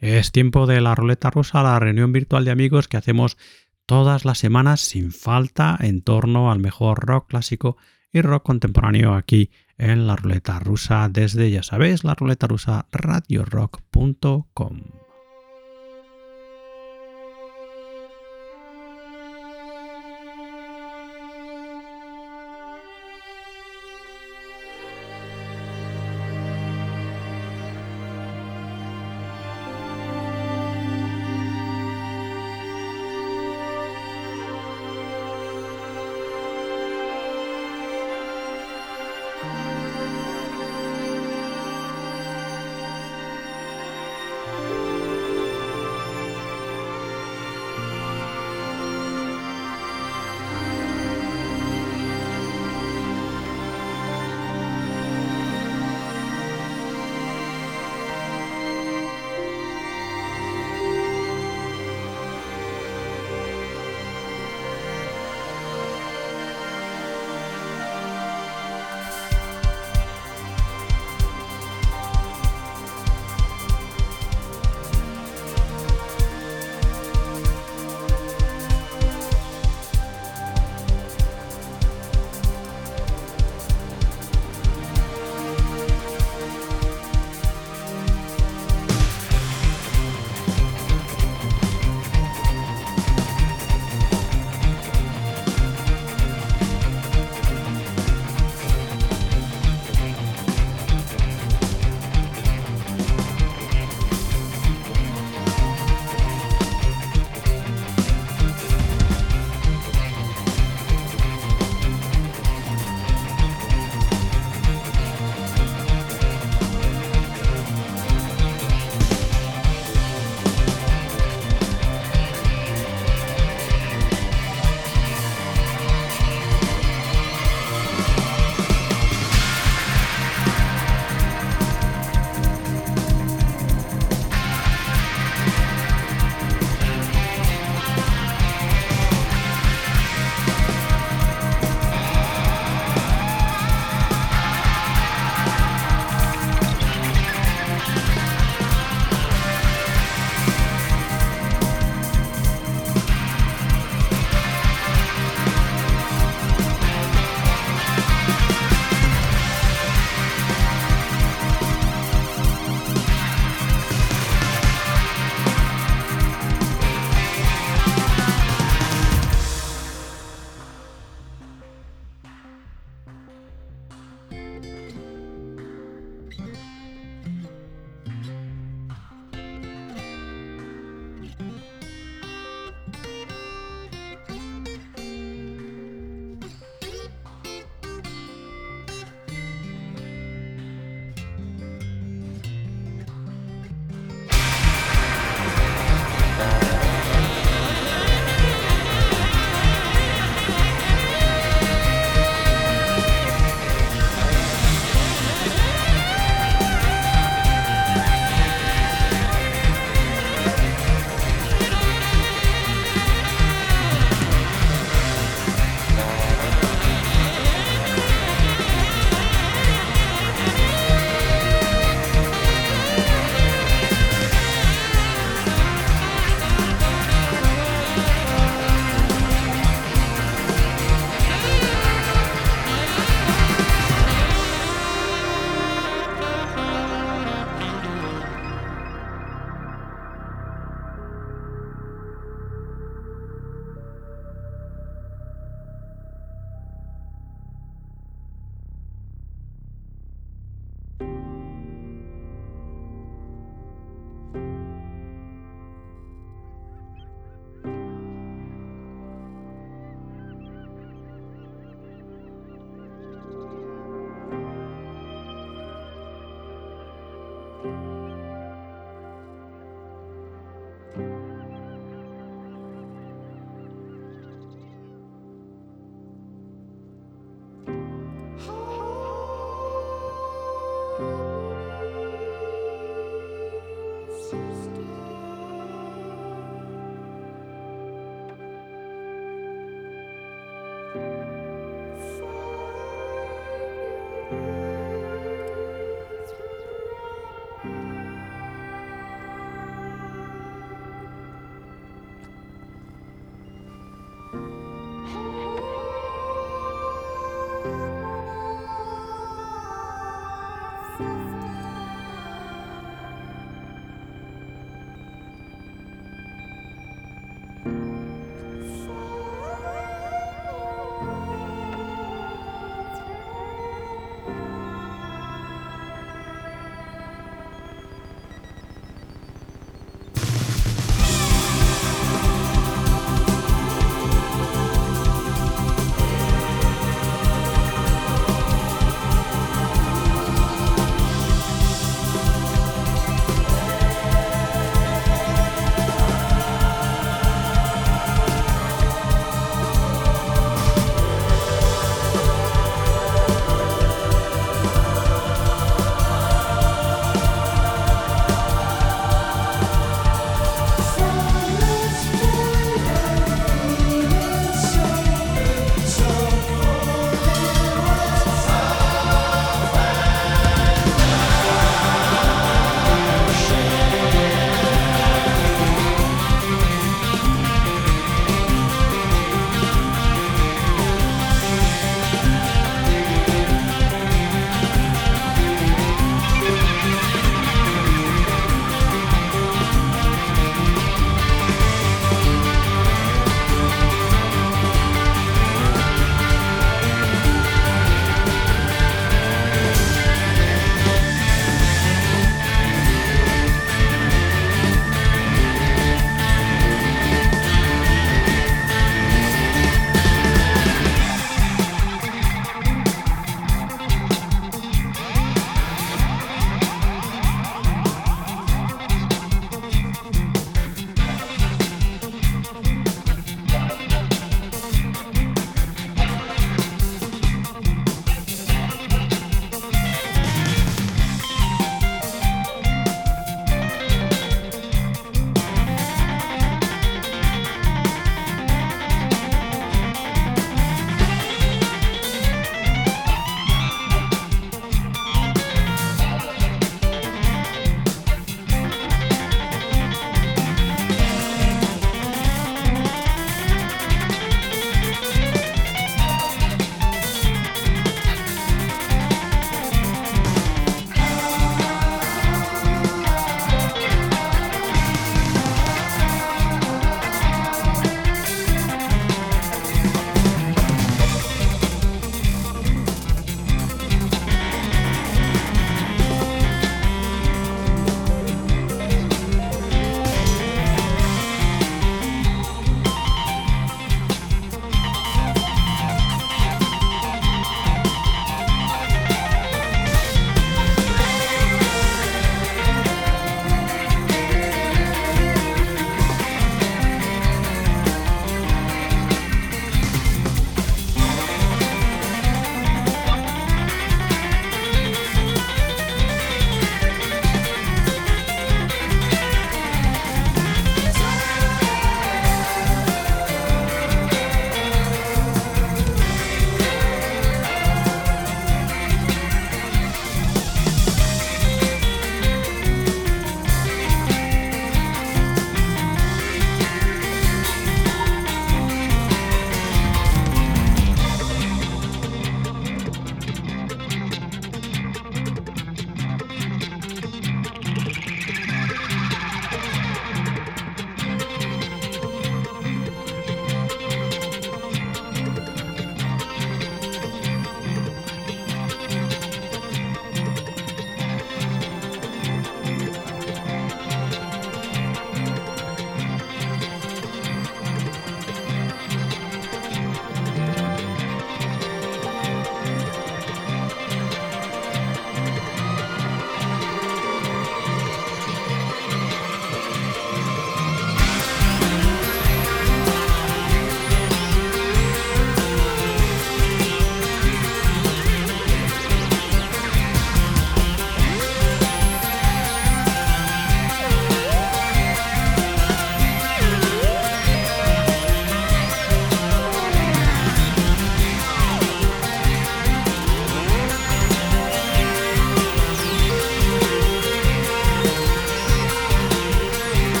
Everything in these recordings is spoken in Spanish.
Es tiempo de la ruleta rusa, la reunión virtual de amigos que hacemos todas las semanas sin falta en torno al mejor rock clásico y rock contemporáneo aquí en la ruleta rusa desde, ya sabéis, la ruleta rusa radiorock.com.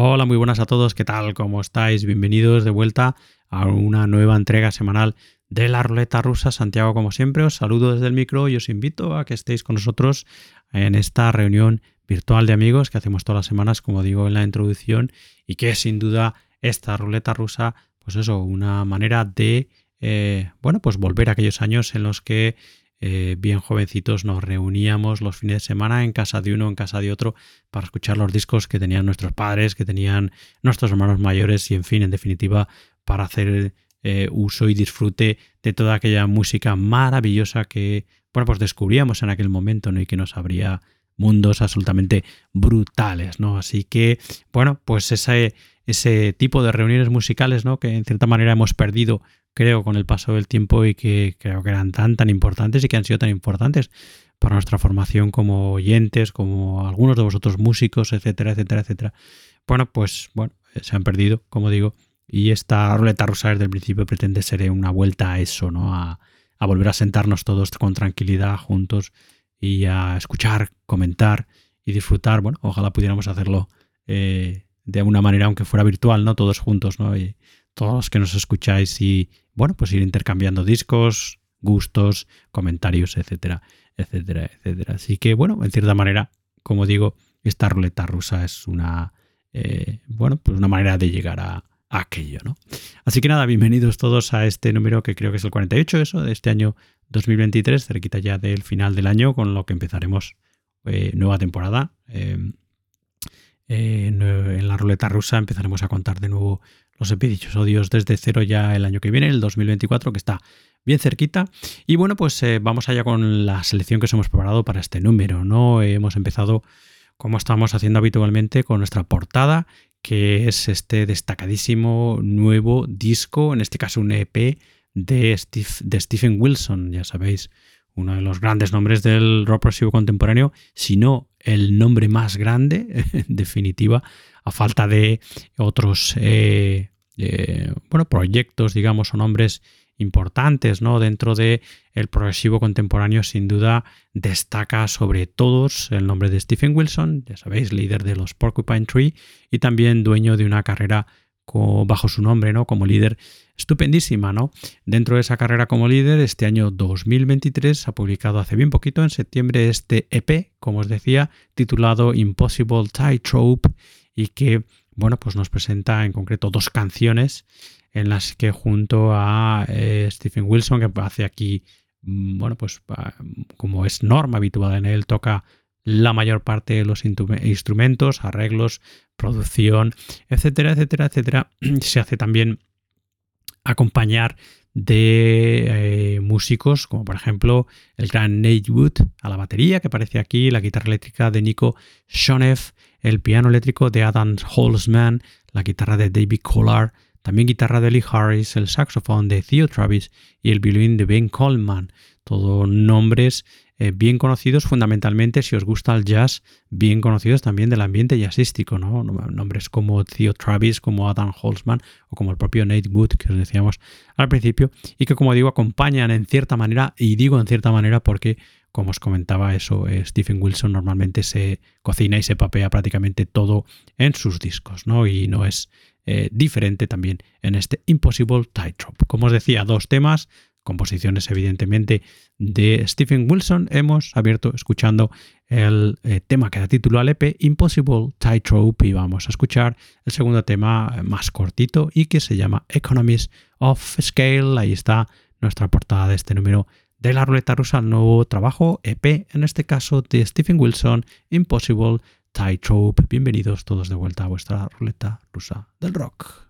Hola, muy buenas a todos, ¿qué tal? ¿Cómo estáis? Bienvenidos de vuelta a una nueva entrega semanal de la ruleta rusa. Santiago, como siempre, os saludo desde el micro y os invito a que estéis con nosotros en esta reunión virtual de amigos que hacemos todas las semanas, como digo en la introducción, y que sin duda esta ruleta rusa, pues eso, una manera de, eh, bueno, pues volver a aquellos años en los que eh, bien jovencitos nos reuníamos los fines de semana en casa de uno, en casa de otro, para escuchar los discos que tenían nuestros padres, que tenían nuestros hermanos mayores y, en fin, en definitiva, para hacer eh, uso y disfrute de toda aquella música maravillosa que, bueno, pues descubríamos en aquel momento, ¿no? Y que nos abría mundos absolutamente brutales, ¿no? Así que, bueno, pues ese, ese tipo de reuniones musicales, ¿no? Que en cierta manera hemos perdido creo, con el paso del tiempo y que creo que eran tan, tan importantes y que han sido tan importantes para nuestra formación como oyentes, como algunos de vosotros músicos, etcétera, etcétera, etcétera. Bueno, pues bueno, eh, se han perdido, como digo, y esta ruleta rusa desde el principio pretende ser una vuelta a eso, ¿no? A, volver a sentarnos todos con tranquilidad juntos y a escuchar, comentar y disfrutar. Bueno, ojalá pudiéramos hacerlo eh, de alguna manera, aunque fuera virtual, ¿no? Todos juntos, ¿no? Y todos los que nos escucháis y bueno, pues ir intercambiando discos, gustos, comentarios, etcétera, etcétera, etcétera. Así que, bueno, en cierta manera, como digo, esta ruleta rusa es una, eh, bueno, pues una manera de llegar a, aquello, ¿no? Así que nada, bienvenidos todos a este número que creo que es el 48, eso, de este año 2023, cerquita ya del final del año, con lo que empezaremos eh, nueva temporada. Em, eh, en la ruleta rusa empezaremos a contar de nuevo los episodios desde cero ya el año que viene, el 2024, que está bien cerquita. Y bueno, pues eh, vamos allá con la selección que os hemos preparado para este número, ¿no? hemos empezado, como estamos haciendo habitualmente, con nuestra portada, que es este destacadísimo nuevo disco, en este caso un EP de, Steve, de Stephen Wilson, ya sabéis, uno de los grandes nombres del rock progresivo contemporáneo, si no el nombre más grande, en definitiva, a falta de otros eh, eh, bueno, proyectos, digamos, o nombres importantes ¿no? dentro del el progresivo contemporáneo, sin duda destaca sobre todos el nombre de Stephen Wilson, ya sabéis, líder de los Porcupine Tree y también dueño de una carrera bajo su nombre, ¿no? Como líder estupendísima, ¿no? Dentro de esa carrera como líder, este año 2023 ha publicado hace bien poquito, en septiembre, este EP, como os decía, titulado Impossible Tightrope y que, bueno, pues nos presenta en concreto dos canciones en las que junto a eh, Stephen Wilson, que hace aquí, mm, bueno, pues como es norma habitual en él, toca la mayor parte de los instrumentos, arreglos, producción, etcétera, etcétera, etcétera. Se hace también acompañar de eh, músicos como por ejemplo el gran Nate Wood a la batería que aparece aquí, la guitarra eléctrica de Nico Shoneff, el piano eléctrico de Adam Holzman, la guitarra de David Collar, también guitarra de Lee Harris, el saxofón de Theo Travis y el violín de Ben Coleman. Todos nombres eh, bien conocidos fundamentalmente, si os gusta el jazz, bien conocidos también del ambiente jazzístico, ¿no? Nombres como Theo Travis, como Adam Holzman o como el propio Nate Wood que os decíamos al principio y que como digo acompañan en cierta manera, y digo en cierta manera porque como os comentaba, eso, eh, Stephen Wilson normalmente se cocina y se papea prácticamente todo en sus discos, ¿no? Y no es eh, diferente también en este Impossible Tightrope. Como os decía, dos temas, composiciones evidentemente de Stephen Wilson. Hemos abierto escuchando el eh, tema que da título al EP, Impossible Tightrope, y vamos a escuchar el segundo tema más cortito y que se llama Economies of Scale. Ahí está nuestra portada de este número de la ruleta rusa, el nuevo trabajo EP, en este caso de Stephen Wilson, Impossible Tightrope. Bienvenidos todos de vuelta a vuestra ruleta rusa del rock.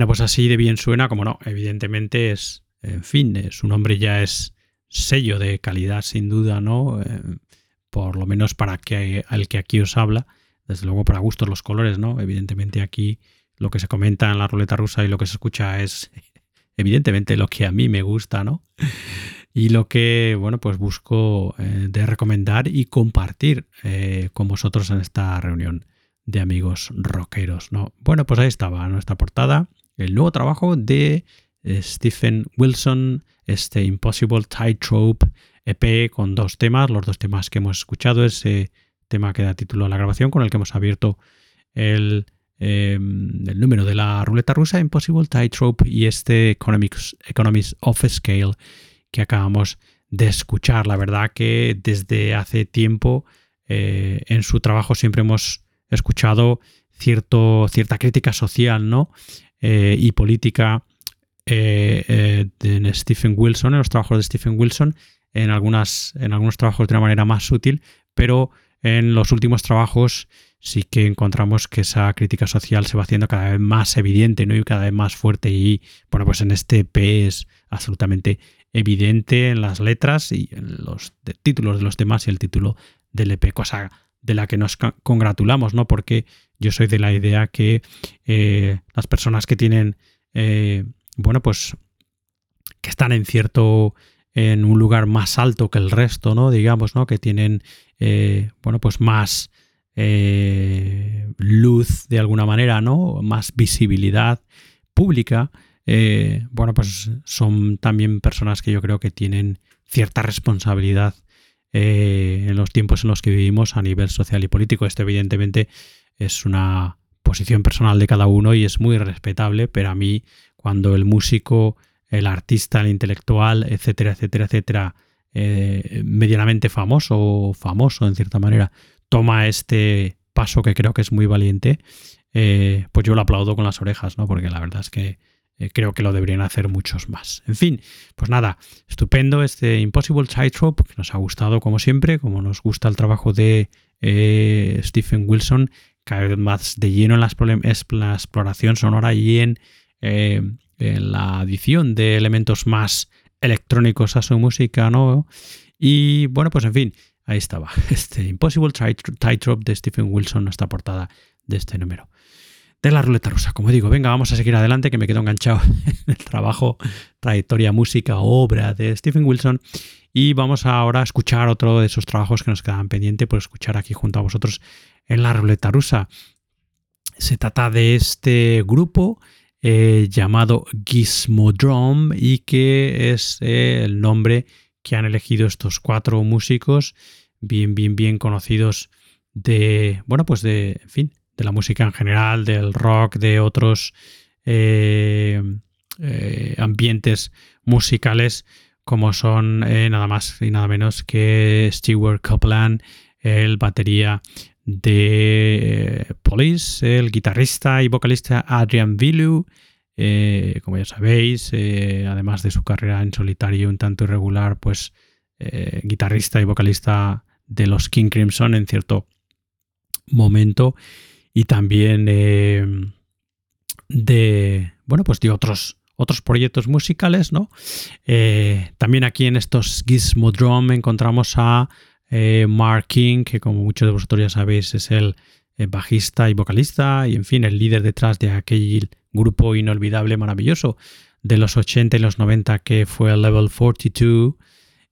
Bueno, pues así de bien suena, como no, evidentemente es, en fin, su nombre ya es sello de calidad sin duda, ¿no? Eh, por lo menos para que, el que aquí os habla, desde luego para gustos los colores, ¿no? Evidentemente aquí lo que se comenta en la ruleta rusa y lo que se escucha es evidentemente lo que a mí me gusta, ¿no? Y lo que, bueno, pues busco eh, de recomendar y compartir eh, con vosotros en esta reunión de amigos rockeros, ¿no? Bueno, pues ahí estaba nuestra portada, el nuevo trabajo de eh, Stephen Wilson, este Impossible Tightrope EP con dos temas, los dos temas que hemos escuchado, ese tema que da título a la grabación con el que hemos abierto el Em, el número de la ruleta rusa, Impossible Tightrope y este Economics, Economics of Scale que acabamos de escuchar. La verdad que desde hace tiempo eh, en su trabajo siempre hemos escuchado cierto, cierta crítica social ¿no? Eh, y política eh, en Stephen Wilson, en los trabajos de Stephen Wilson, en, algunas, en algunos trabajos de una manera más sutil, pero en los últimos trabajos sí que encontramos que esa crítica social se va haciendo cada vez más evidente ¿no? y cada vez más fuerte. Y bueno, pues en este P es absolutamente evidente en las letras y en los títulos de los temas y el título del EP, cosa de la que nos congratulamos, ¿no? Porque yo soy de la idea que eh, las personas que tienen, eh, bueno, pues que están en cierto, en un lugar más alto que el resto, ¿no? Digamos, ¿no? Que tienen, eh, bueno, pues más luz de alguna manera, ¿no? Más visibilidad pública. Bueno, pues son también personas que yo creo que tienen cierta responsabilidad eh, en los tiempos en los que vivimos a nivel social y político. Esto evidentemente es una posición personal de cada uno y es muy respetable, pero a mí cuando el músico, el artista, el intelectual, etcétera, etcétera, etcétera, medianamente famoso o famoso en cierta manera, toma este paso que creo que es muy valiente, eh, pues yo lo aplaudo con las orejas, ¿no? Porque la verdad es que eh, creo que lo deberían hacer muchos más. En fin, pues nada, estupendo este Impossible Tightrope, que nos ha gustado como siempre, como nos gusta el trabajo de eh, Stephen Wilson, vez más de lleno en la, exploración sonora y en, en, la adición de elementos más electrónicos a su música, ¿no? Y bueno, pues en fin, Ahí estaba, este Impossible Tightrope de Stephen Wilson, nuestra portada de este número. De la ruleta rusa, como digo, venga, vamos a seguir adelante, que me quedo enganchado en el trabajo, trayectoria, música, obra de Stephen Wilson. Y vamos ahora a escuchar otro de esos trabajos que nos quedaban pendientes por escuchar aquí junto a vosotros en la ruleta rusa. Se trata de este grupo eh, llamado Gizmodrome y que es eh, el nombre que han elegido estos cuatro músicos bien, bien, bien conocidos de, bueno, pues de, en fin, de la música en general, del rock, de otros eh, eh, ambientes musicales, como son eh, nada más y nada menos que Stewart Copeland, el batería de Police, el guitarrista y vocalista Adrian Vilu, como ya sabéis, además de su carrera en solitario un tanto irregular, pues guitarrista y vocalista de los King Crimson en cierto momento y también eh, de, bueno, pues de otros, otros proyectos musicales, ¿no? Eh, también aquí en estos Gizmodrome encontramos a eh, Mark King, que como muchos de vosotros ya sabéis es el bajista y vocalista y en fin, el líder detrás de aquel grupo inolvidable, maravilloso de los 80 y los 90 que fue el Level 42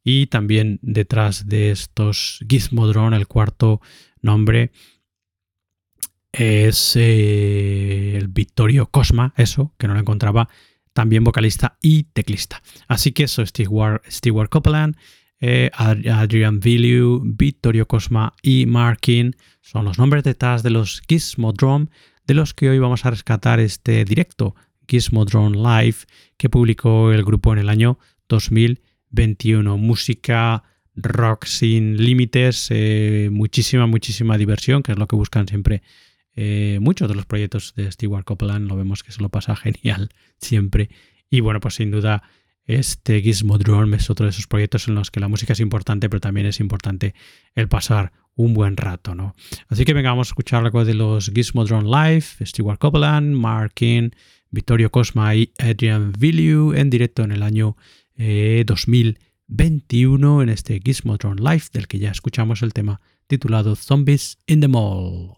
y también detrás de estos Gizmodron, el cuarto nombre es eh, el Victorio Cosma, eso, que no lo encontraba, también vocalista y teclista. Así que eso, Stewart, Stewart Copeland, eh, Adrian Villieu, Victorio Cosma y Markin son los nombres detrás de los Gizmodrome, de los que hoy vamos a rescatar este directo Gizmodrome Live que publicó el grupo en el año 2000 21. Música rock sin límites, eh, muchísima, muchísima diversión, que es lo que buscan siempre eh, muchos de los proyectos de Stewart Copeland lo vemos que se lo pasa genial siempre. Y bueno, pues sin duda este Gizmodrome es otro de esos proyectos en los que la música es importante, pero también es importante el pasar un buen rato, ¿no? Así que venga, vamos a escuchar algo de los Gizmodrome Live, Stewart Copeland, Mark King, Vittorio Cosma y Adrian Villiu en directo en el año eh, 2021 en este Gizmodrone Live del que ya escuchamos el tema titulado Zombies in the Mall.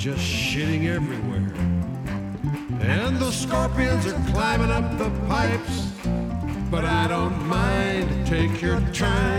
just shitting everywhere. And the scorpions are climbing up the pipes, but I don't mind. Take your time.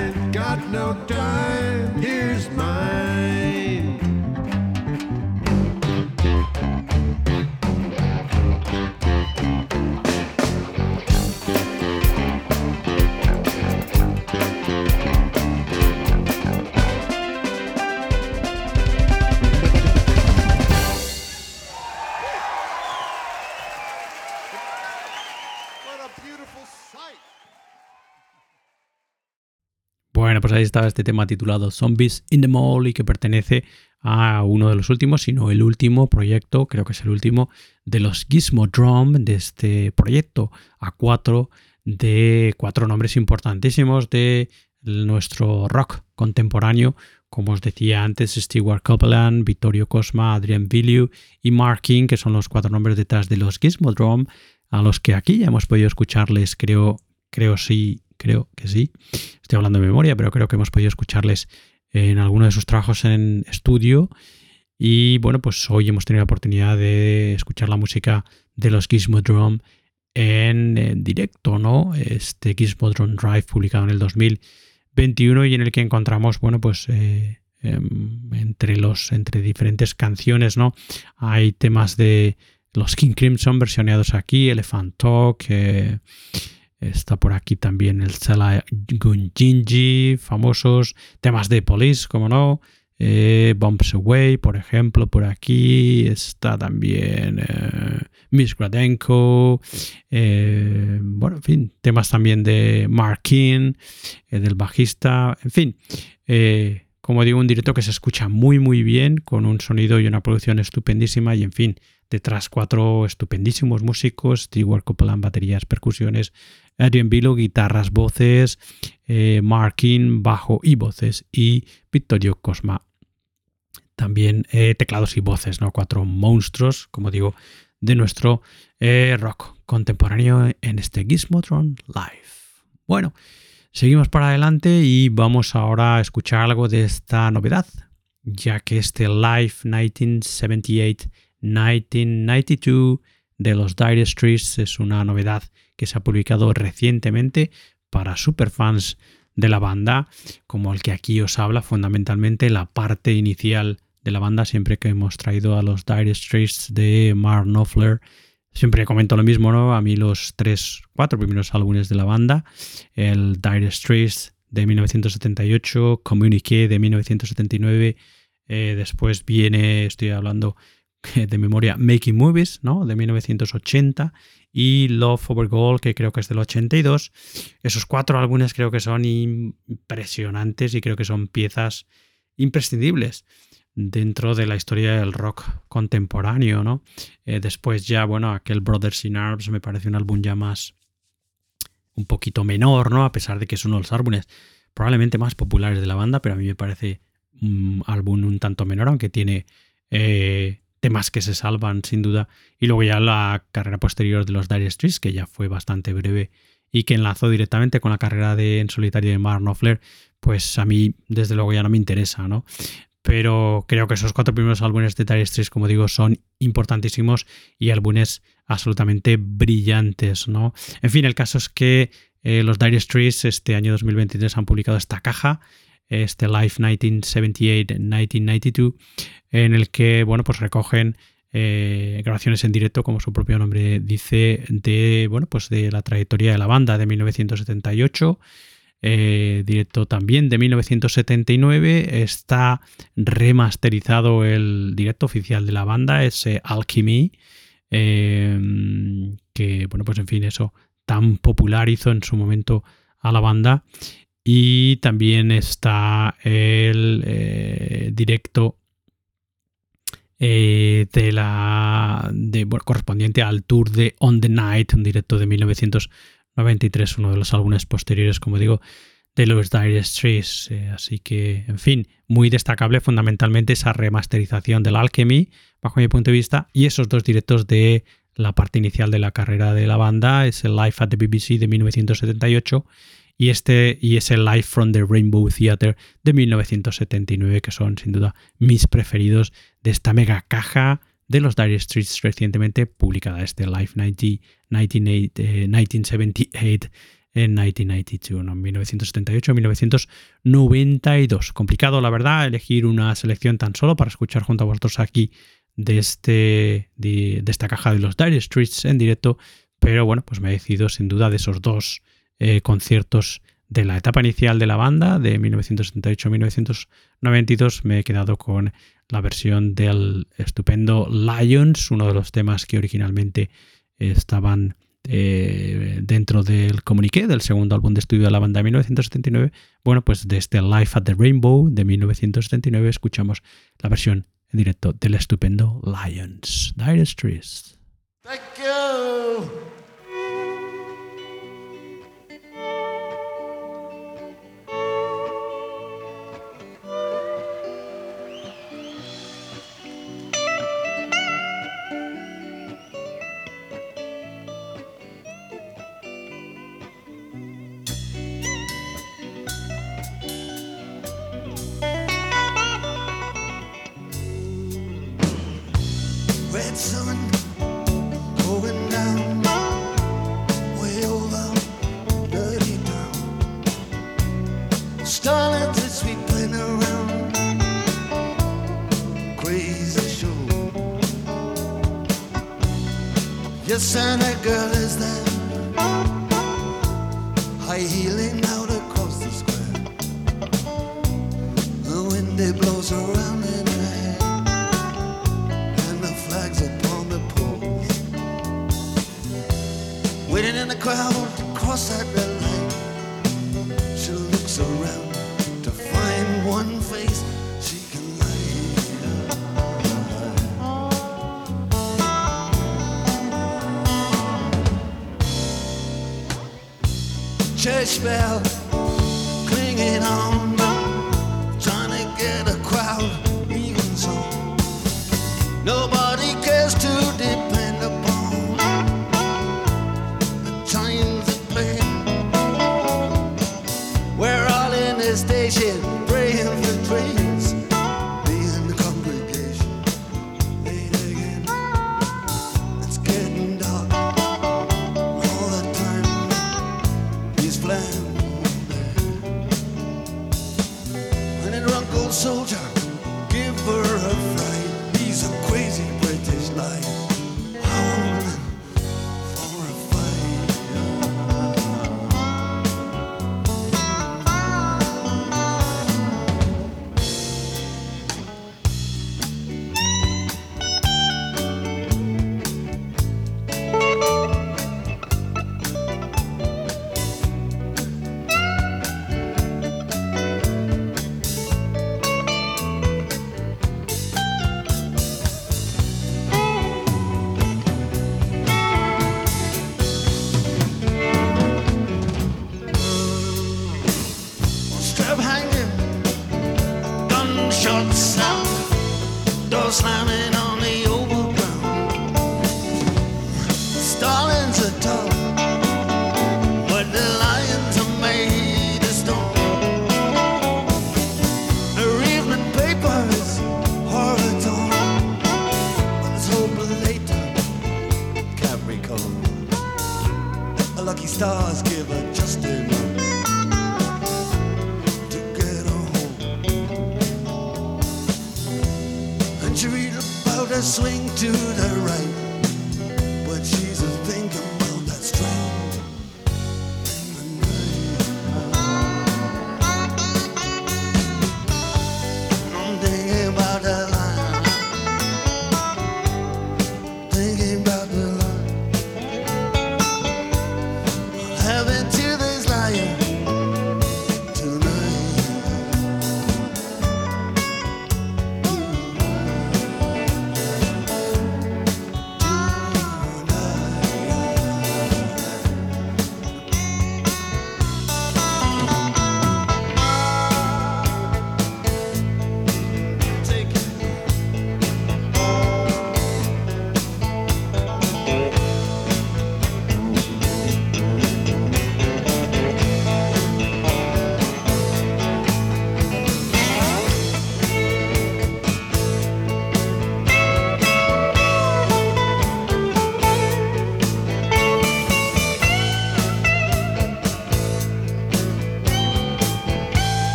estaba este tema titulado Zombies in the Mall y que pertenece a uno de los últimos, sino el último proyecto, creo que es el último, de los Gizmo Drum, de este proyecto a cuatro de cuatro nombres importantísimos de nuestro rock contemporáneo, como os decía antes, Stewart Copeland, Vittorio Cosma, Adrian Villiu y Mark King, que son los cuatro nombres detrás de los Gizmo Drum, a los que aquí ya hemos podido escucharles, creo, creo sí, creo que sí. Estoy hablando de memoria, pero creo que hemos podido escucharles en alguno de sus trabajos en estudio. Y bueno, pues hoy hemos tenido la oportunidad de escuchar la música de los Gizmodrome en, en directo, ¿no? Este Gizmodrome Drive publicado en el 2021 y en el que encontramos, bueno, pues eh, em, entre los entre diferentes canciones, ¿no? Hay temas de los King Crimson versioneados aquí, Elephant Talk, eh, está por aquí también el Sala Gunjinji, famosos. Temas de Police, como no, eh, Bumps Away, por ejemplo, por aquí. Está también eh, Miss Gradenko, eh, bueno, en fin, temas también de Mark King, eh, del bajista, en fin, eh, como digo, un directo que se escucha muy muy bien, con un sonido y una producción estupendísima y en fin, detrás cuatro estupendísimos músicos, Stewart Copeland, baterías, percusiones, Adrian Billo, guitarras, voces, eh, Mark King, bajo y voces y Victorio Cosma también eh, teclados y voces, ¿no? Cuatro monstruos, como digo, de nuestro eh, rock contemporáneo en este Gizmotron Live. Bueno, seguimos para adelante y vamos ahora a escuchar algo de esta novedad, ya que este Live 1978-1992 de los Dire Straits es una novedad que se ha publicado recientemente para superfans de la banda, como el que aquí os habla, fundamentalmente la parte inicial de la banda, siempre que hemos traído a los Dire Straits de Mark Knopfler, siempre comento lo mismo, ¿no? A mí los tres, cuatro primeros álbumes de la banda, el Dire Straits de 1978, Communique de 1979, eh, después viene, estoy hablando de memoria, Making Movies, ¿no? De 1980 y Love Over Gold, que creo que es del 82. Esos cuatro álbumes creo que son impresionantes y creo que son piezas imprescindibles dentro de la historia del rock contemporáneo, ¿no? Eh, después ya, bueno, aquel Brothers in Arms me parece un álbum ya más un poquito menor, ¿no? A pesar de que es uno de los álbumes probablemente más populares de la banda, pero a mí me parece un álbum un tanto menor, aunque tiene eh, temas que se salvan sin duda. Y luego ya la carrera posterior de los Dire Straits, que ya fue bastante breve y que enlazó directamente con la carrera de en solitario de Mark Knopfler, pues a mí desde luego ya no me interesa, ¿no? Pero creo que esos cuatro primeros álbumes de Dire Straits, como digo, son importantísimos y álbumes absolutamente brillantes, ¿no? En fin, el caso es que eh, los Dire Straits este año 2023 han publicado esta caja este Live 1978-1992, en el que, bueno, pues recogen eh, grabaciones en directo, como su propio nombre dice, de, bueno, pues de la trayectoria de la banda de 1978. Eh, directo también de 1979 está remasterizado el directo oficial de la banda ese Alchemy eh, que bueno pues en fin eso tan popular hizo en su momento a la banda y también está el eh, directo eh, de la correspondiente al tour de On the Night, un directo de 1993, uno de los álbumes posteriores, como digo, de los Dire Straits. Eh, así que, en fin, muy destacable fundamentalmente esa remasterización del Alchemy, bajo mi punto de vista, y esos dos directos de la parte inicial de la carrera de la banda, es el Live at the BBC de 1978 y, este, y es el Live from the Rainbow Theatre de 1979, que son sin duda mis preferidos de esta mega caja de los Dire Straits recientemente publicada, este Live 90, 1978 en 1992, ¿no? 1978-1992. Complicado, la verdad, elegir una selección tan solo para escuchar junto a vosotros aquí de, este, de, esta caja de los Dire Straits en directo, pero bueno, pues me he decidido sin duda de esos dos eh, conciertos de la etapa inicial de la banda, de 1978-1992, me he quedado con la versión del estupendo Lions, uno de los temas que originalmente estaban eh, dentro del comuniqué del segundo álbum de estudio de la banda de 1979. Bueno, pues de este Life at the Rainbow de 1979 escuchamos la versión en directo del estupendo Lions, Dire Straits. Thank you. And that girl is Church bell clinging on,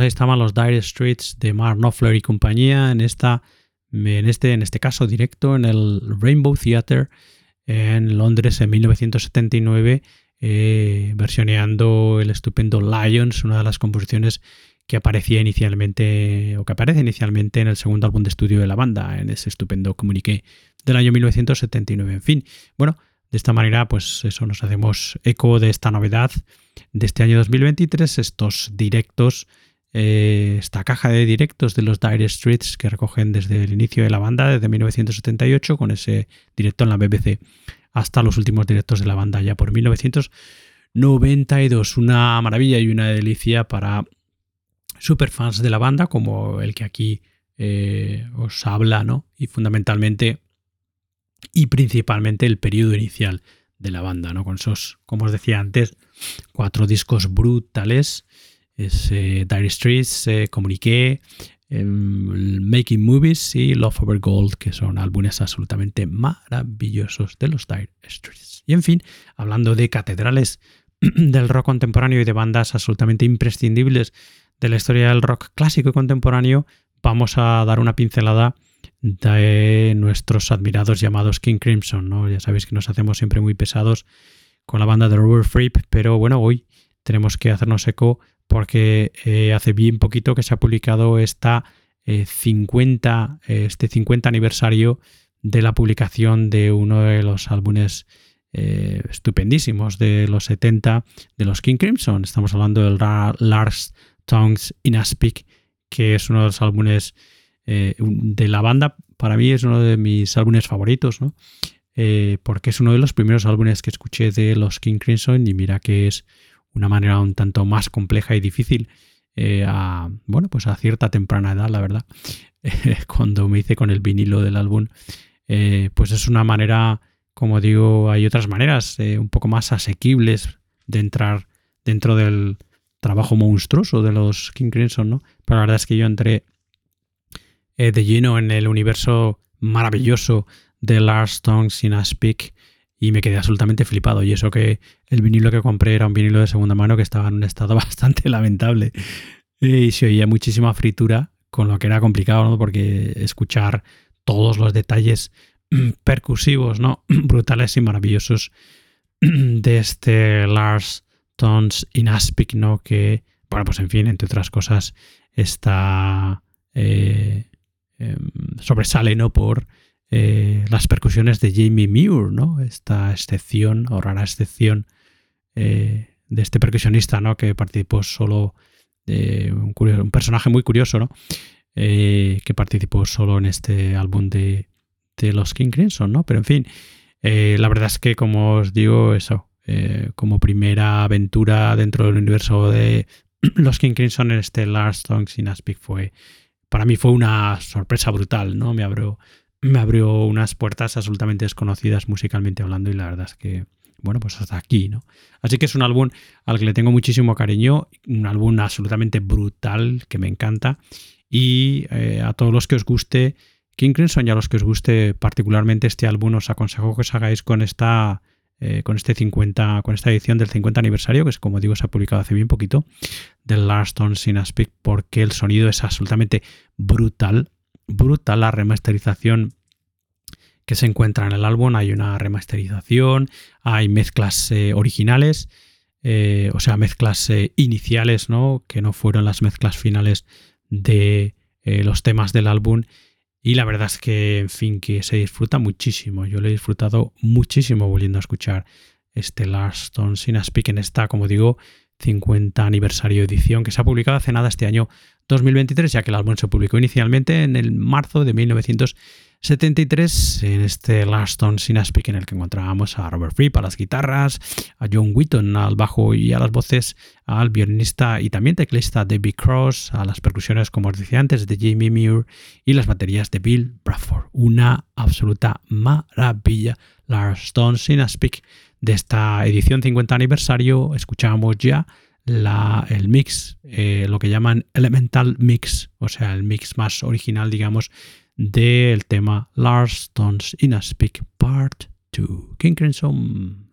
ahí estaban los Dire Streets de Mark Knopfler y compañía en esta en este, en este caso directo en el Rainbow Theatre en Londres en 1979, eh, versioneando el estupendo Lions, una de las composiciones que aparecía inicialmente o que aparece inicialmente en el segundo álbum de estudio de la banda, en ese estupendo comuniqué del año 1979. En fin, bueno, de esta manera, pues eso nos hacemos eco de esta novedad de este año 2023, estos directos eh, esta caja de directos de los Dire Streets que recogen desde el inicio de la banda, desde 1978, con ese directo en la BBC, hasta los últimos directos de la banda ya por 1992. Una maravilla y una delicia para superfans de la banda, como el que aquí eh, os habla, ¿no? Y fundamentalmente y principalmente el periodo inicial de la banda, ¿no? Con esos, como os decía antes, cuatro discos brutales es eh, Dire Streets, eh, em, Making Movies y Love Over Gold, que son álbumes absolutamente maravillosos de los Dire Streets. Y en fin, hablando de catedrales del rock contemporáneo y de bandas absolutamente imprescindibles de la historia del rock clásico y contemporáneo, vamos a dar una pincelada de nuestros admirados llamados King Crimson. ¿no? Ya sabéis que nos hacemos siempre muy pesados con la banda de Robert Fripp, pero bueno, hoy tenemos que hacernos eco porque eh, hace bien poquito que se ha publicado esta, 50, eh, este 50 aniversario de la publicación de uno de los álbumes eh, estupendísimos de los 70 de los King Crimson. Estamos hablando del Lars Tongues in Aspic, que es uno de los álbumes de la banda. Para mí es uno de mis álbumes favoritos, ¿no? porque es uno de los primeros álbumes que escuché de los King Crimson y mira que es una manera un tanto más compleja y difícil eh, a, bueno, pues a cierta temprana edad, la verdad, cuando me hice con el vinilo del álbum, eh, pues es una manera, como digo, hay otras maneras eh, un poco más asequibles de entrar dentro del trabajo monstruoso de los King Crimson, ¿no? Pero la verdad es que yo entré de lleno en el universo maravilloso de Lars Tongues sin Aspic y me quedé absolutamente flipado. Y eso que el vinilo que compré era un vinilo de segunda mano que estaba en un estado bastante lamentable. Y se oía muchísima fritura, con lo que era complicado, ¿no? Porque escuchar todos los detalles percusivos, ¿no? Brutales y maravillosos de este Lars Tons in Aspic, ¿no? Que, bueno, pues en fin, entre otras cosas, está... Eh, em, sobresale, ¿no? Por eh, las percusiones de Jamie Muir, ¿no? Esta excepción o rara excepción eh, de este percusionista, ¿no? Que participó solo, eh, un, personaje muy curioso, ¿no? que participó solo en este álbum de, de, los King Crimson, ¿no? Pero en fin, la verdad es que como os digo, eso, como primera aventura dentro del universo de los King Crimson este Last Songs in Aspic fue, para mí fue una sorpresa brutal, ¿no? Me abrió me abrió unas puertas absolutamente desconocidas musicalmente hablando y la verdad es que, bueno, pues hasta aquí, ¿no? Así que es un álbum al que le tengo muchísimo cariño, un álbum absolutamente brutal que me encanta y eh, a todos los que os guste King Crimson y a los que os guste particularmente este álbum os aconsejo que os hagáis con esta eh, con este 50 con esta edición del 50 aniversario que es como digo se ha publicado hace bien poquito del Last Stone Sin Aspic porque el sonido es absolutamente brutal brutal la remasterización que se encuentra en el álbum. Hay una remasterización, hay mezclas eh, originales, eh, o sea, mezclas eh, iniciales, ¿no? Que no fueron las mezclas finales de los temas del álbum. Y la verdad es que, en fin, que se disfruta muchísimo. Yo lo he disfrutado muchísimo volviendo a escuchar este Last Stone Sin Speak en esta, como digo, 50 aniversario edición que se ha publicado hace nada este año 2023, ya que el álbum se publicó inicialmente en el marzo de 1973 en este Last Stone Sin Speak en el que encontrábamos a Robert Fripp a las guitarras, a John Wheaton al bajo y a las voces, al violinista y también teclista David Cross, a las percusiones, como os decía antes, de Jamie Muir y las baterías de Bill Bradford. Una absoluta maravilla. Last Stone Sin Speak de esta edición 50 aniversario escuchábamos ya la, el mix, eh, lo que llaman Elemental Mix, o sea, el mix más original, digamos, del tema Lars Stones in a Speak Part 2. King Crimson.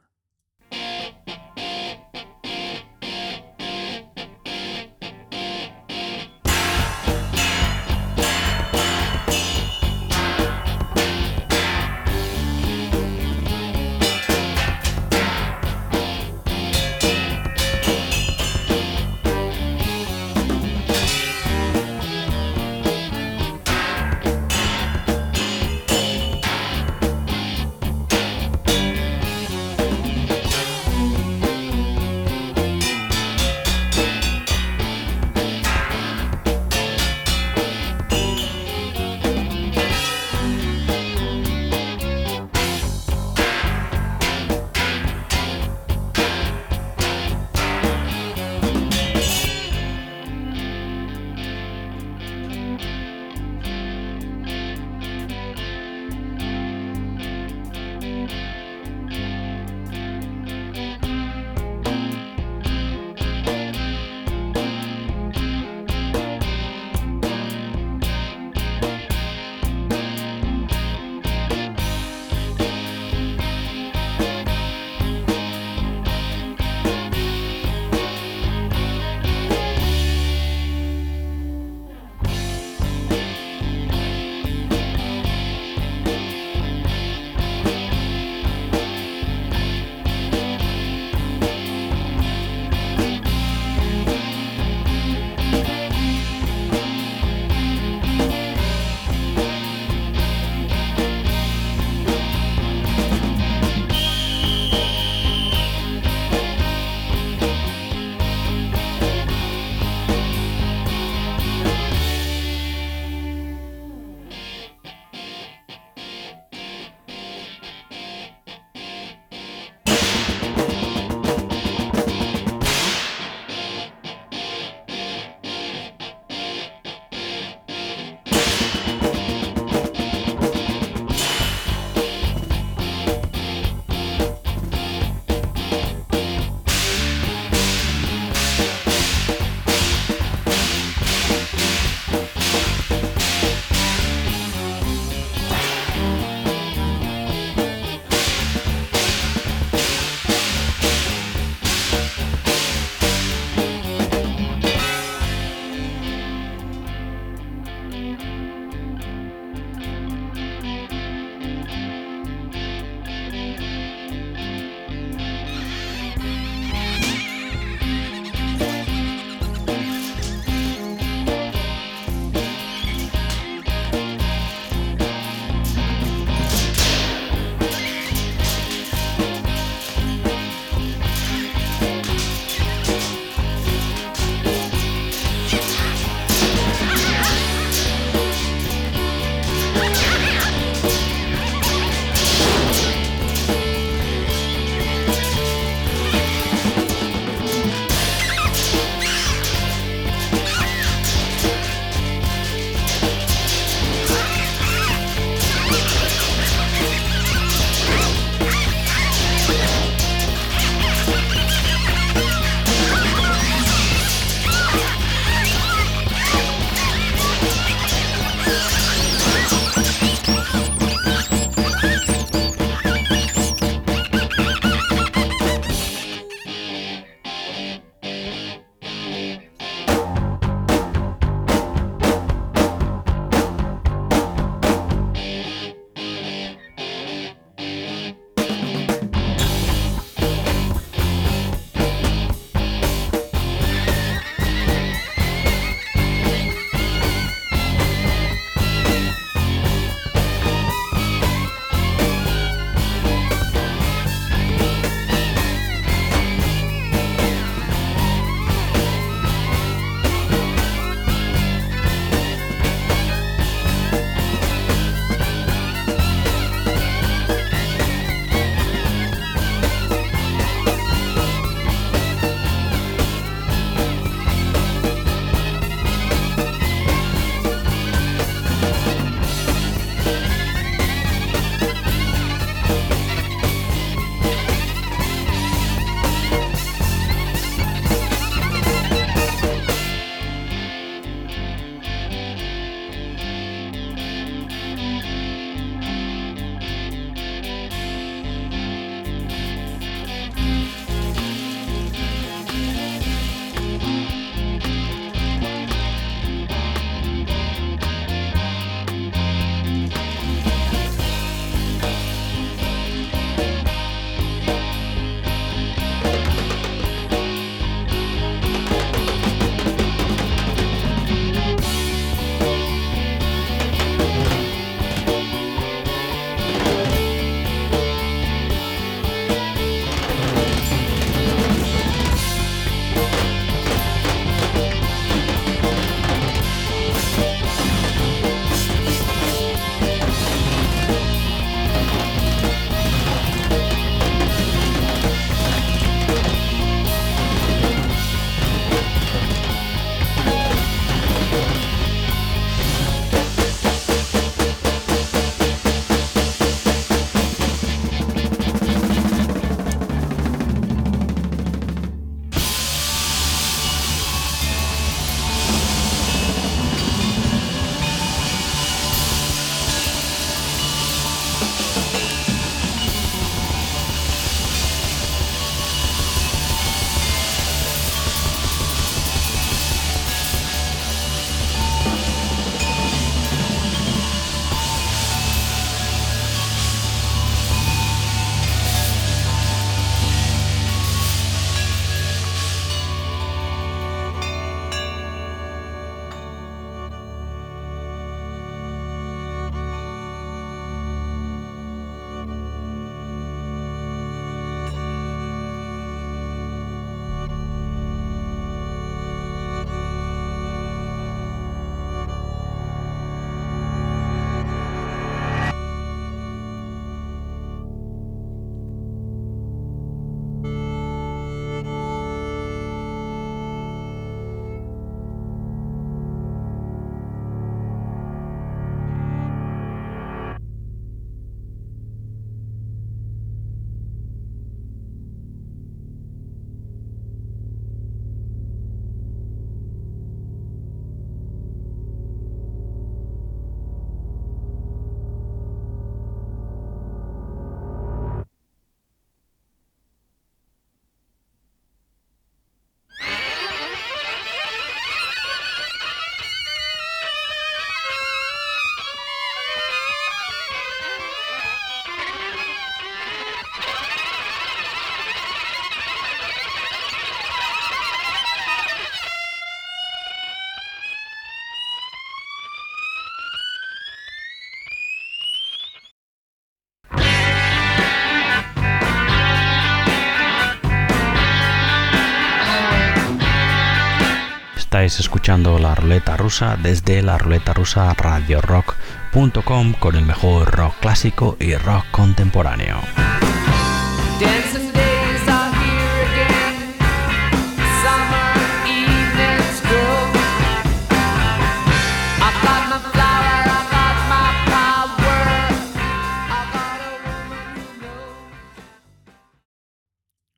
Estáis escuchando la ruleta rusa desde la ruleta rusa radiorock.com con el mejor rock clásico y rock contemporáneo.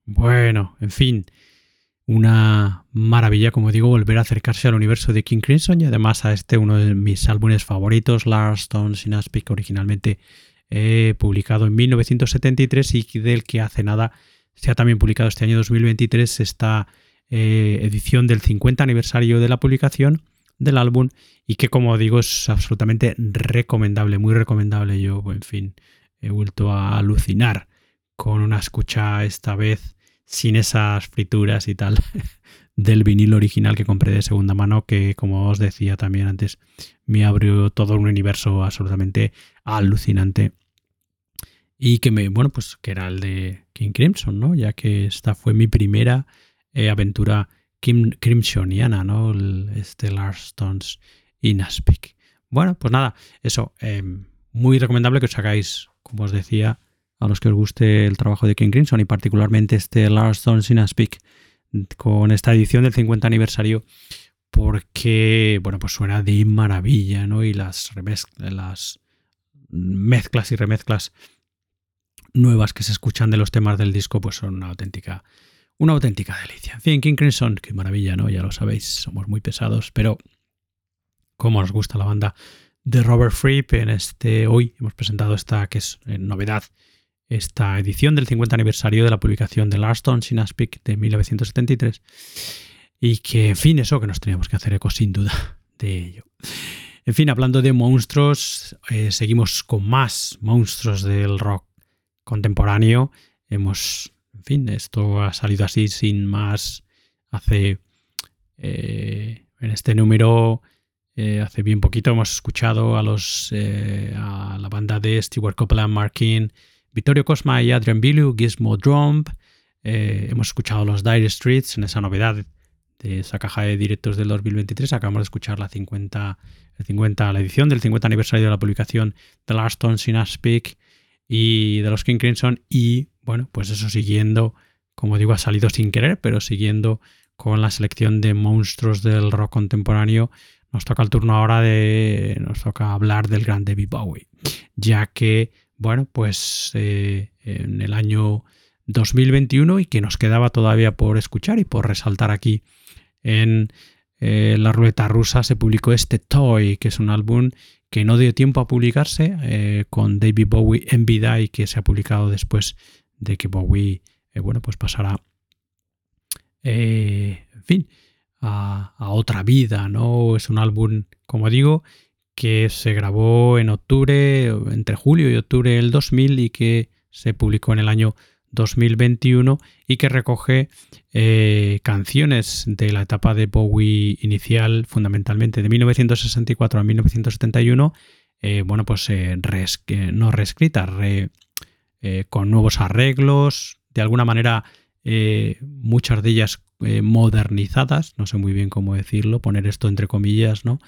Bueno, en fin, una maravilla, como digo, volver a acercarse al universo de King Crimson y además a este uno de mis álbumes favoritos, Lars Stone Speak, originalmente eh, publicado en 1973 y del que hace nada se ha también publicado este año 2023 esta eh, edición del 50 aniversario de la publicación del álbum y que como digo es absolutamente recomendable, muy recomendable. Yo, en fin, he vuelto a alucinar con una escucha esta vez sin esas frituras y tal del vinilo original que compré de segunda mano que como os decía también antes me abrió todo un universo absolutamente alucinante. Y que me bueno pues que era el de King Crimson no ya que esta fue mi primera eh, aventura Kim, Crimsoniana no el, Lars Stones in Aspic bueno pues nada eso eh, muy recomendable que os hagáis como os decía a los que os guste el trabajo de King Crimson y particularmente este Lars Stones in a Speak con esta edición del 50 aniversario porque bueno pues suena de maravilla ¿no? y las, las mezclas y remezclas nuevas que se escuchan de los temas del disco pues son una auténtica una auténtica delicia. En fin, King Crimson, qué maravilla, ¿no? Ya lo sabéis, somos muy pesados, pero como nos gusta la banda de Robert Fripp en este hoy hemos presentado esta que es eh, novedad esta edición del 50 aniversario de la publicación de Larston Sin Aspic de 1973 y que, en fin, eso que nos teníamos que hacer eco sin duda de ello. En fin, hablando de monstruos, eh, seguimos con más monstruos del rock contemporáneo. Hemos, en fin, esto ha salido así sin más hace... Eh, en este número eh, hace bien poquito hemos escuchado a los a la banda de Stewart Copeland, Markin, Vittorio Cosma y Adrian Bilu, Gizmo Drum. Eh, hemos escuchado los Dire Streets en esa novedad de esa caja de directos del 2023. Acabamos de escuchar la 50, el 50, la edición del 50 aniversario de la publicación de Last Stone Sin Speak y de los King Crimson. Y bueno, pues eso siguiendo, como digo, ha salido sin querer, pero siguiendo con la selección de monstruos del rock contemporáneo. Nos toca el turno ahora de. Nos toca hablar del gran David Bowie, ya que bueno, pues eh, en el año 2021 y que nos quedaba todavía por escuchar y por resaltar aquí en eh, la ruleta rusa se publicó este Toy, que es un álbum que no dio tiempo a publicarse eh, con David Bowie en vida y que se ha publicado después de que Bowie, bueno, pues pasará, en fin, a, a, otra vida, ¿no? Es un álbum, como digo, que se grabó en octubre, entre julio y octubre del 2000 y que se publicó en el año 2021 y que recoge eh, canciones de la etapa de Bowie inicial, fundamentalmente de 1964 a 1971, eh, bueno, pues eh, no reescritas, con nuevos arreglos, de alguna manera muchas de ellas modernizadas, no sé muy bien cómo decirlo, poner esto entre comillas, ¿no?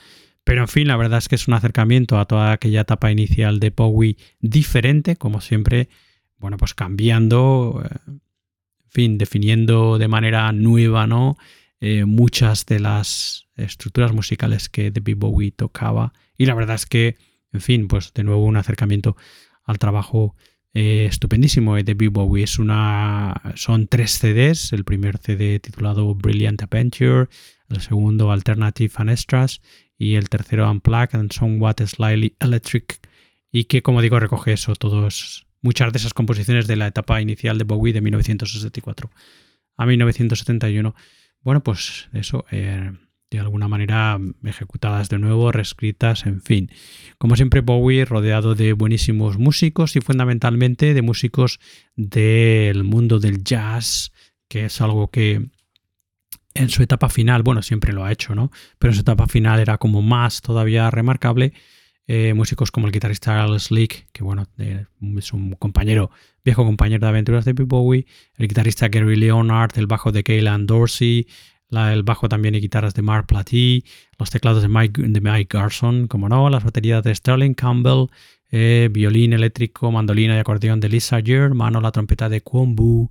Pero en fin, la verdad es que es un acercamiento a toda aquella etapa inicial de Bowie diferente, como siempre, bueno, pues cambiando, eh, en fin, definiendo de manera nueva, ¿no? Eh, muchas de las estructuras musicales que David Bowie tocaba. Y la verdad es que, en fin, pues de nuevo un acercamiento al trabajo eh, estupendísimo de David Bowie. Es una, son tres CDs. El primer CD titulado Brilliant Adventure, el segundo Alternative and Extras y el tercero Unplugged and Somewhat Slightly Electric y que como digo recoge eso, todos, muchas de esas composiciones de la etapa inicial de Bowie de 1964 a 1971. Bueno, pues eso, eh, de alguna manera ejecutadas de nuevo, reescritas, en fin. Como siempre, Bowie rodeado de buenísimos músicos y fundamentalmente de músicos del mundo del jazz, que es algo que en su etapa final, bueno, siempre lo ha hecho, ¿no? Pero en su etapa final era como más todavía remarcable. Eh, músicos como el guitarrista Al Slick, que bueno, es un compañero, viejo compañero de aventuras de Pete Bowie, el guitarrista Gary Leonard, el bajo de Kaylan Dorsey, el bajo también y guitarras de Mark Platy, los teclados de Mike, de Mike Garson, como no, las baterías de Sterling Campbell, eh, violín eléctrico, mandolina y acordeón de Lisa Jer, mano la trompeta de Kwon Bu,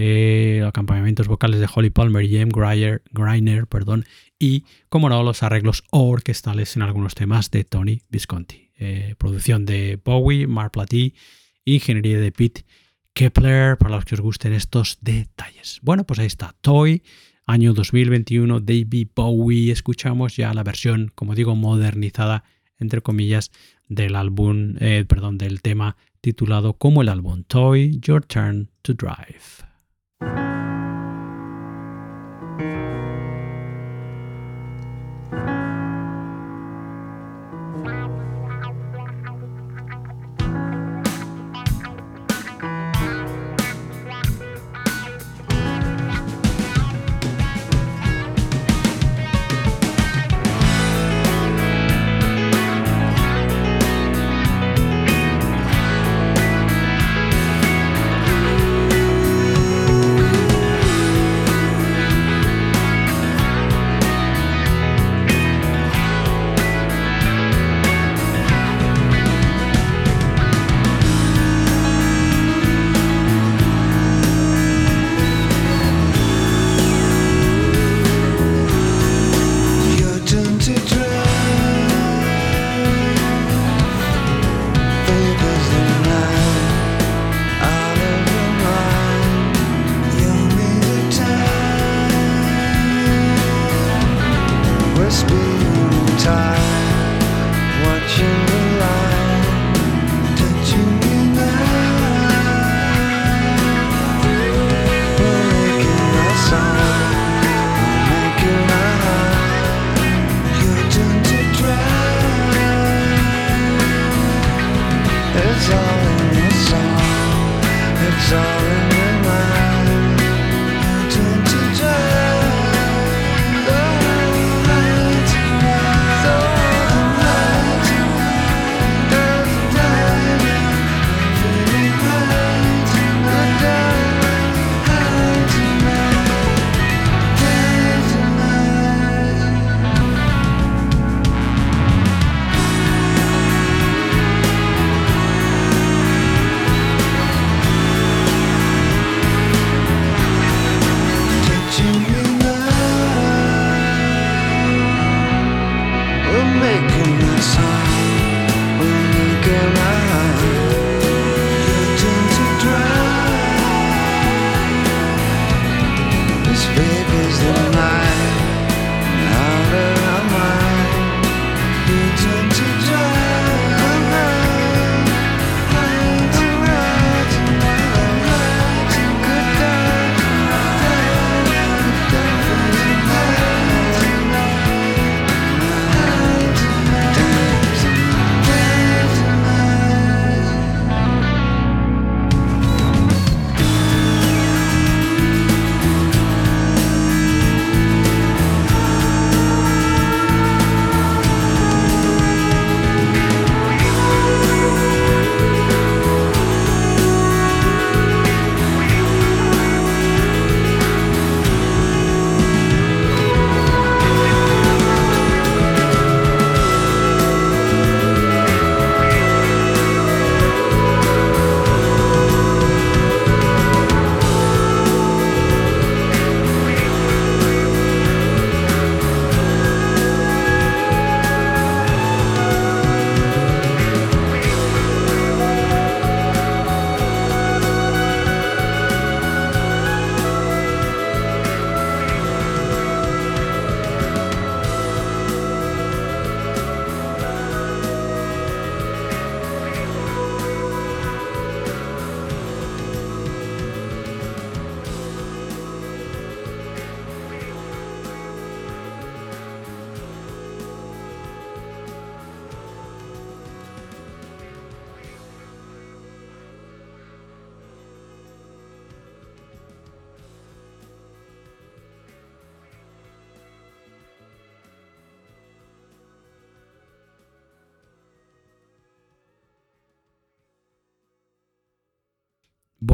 eh, acompañamientos vocales de Holly Palmer y Em Griner, Griner, perdón, y, como no, los arreglos orquestales en algunos temas de Tony Visconti. Eh, producción de Bowie, Mark Platy, ingeniería de Pete Kepler, para los que os gusten estos detalles. Bueno, pues ahí está, Toy, año 2021, David Bowie. Escuchamos ya la versión, como digo, modernizada, entre comillas, del álbum, eh, perdón, del tema titulado como el álbum Toy, Your Turn to Drive. Your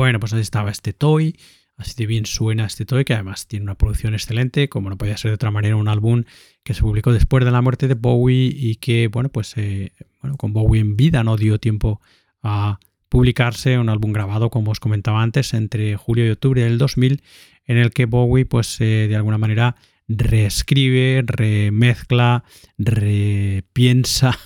Bueno, pues ahí estaba este Toy, Así de bien suena este toy, que además tiene una producción excelente, como no podía ser de otra manera, un álbum que se publicó después de la muerte de Bowie y que, bueno, pues eh, bueno, con Bowie en vida no dio tiempo a publicarse, un álbum grabado, como os comentaba antes, entre julio y octubre del 2000, en el que Bowie, pues eh, de alguna manera reescribe, remezcla, repiensa,